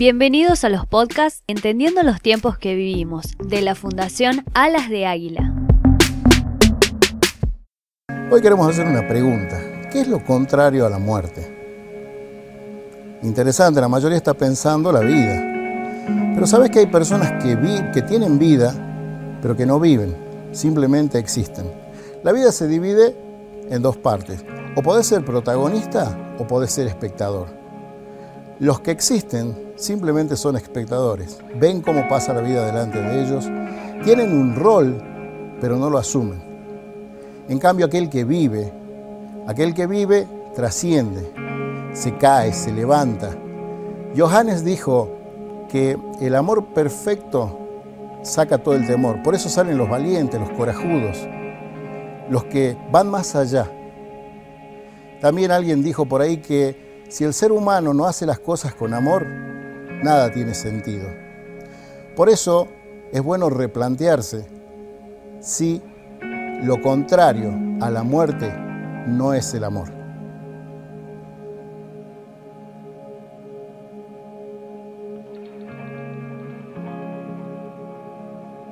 Bienvenidos a los podcasts Entendiendo los tiempos que vivimos, de la Fundación Alas de Águila. Hoy queremos hacer una pregunta. ¿Qué es lo contrario a la muerte? Interesante, la mayoría está pensando la vida. Pero sabes que hay personas que, que tienen vida, pero que no viven, simplemente existen. La vida se divide en dos partes. O podés ser protagonista o podés ser espectador. Los que existen simplemente son espectadores. Ven cómo pasa la vida delante de ellos. Tienen un rol, pero no lo asumen. En cambio, aquel que vive, aquel que vive trasciende, se cae, se levanta. Johannes dijo que el amor perfecto saca todo el temor. Por eso salen los valientes, los corajudos, los que van más allá. También alguien dijo por ahí que si el ser humano no hace las cosas con amor, nada tiene sentido. Por eso es bueno replantearse si lo contrario a la muerte no es el amor.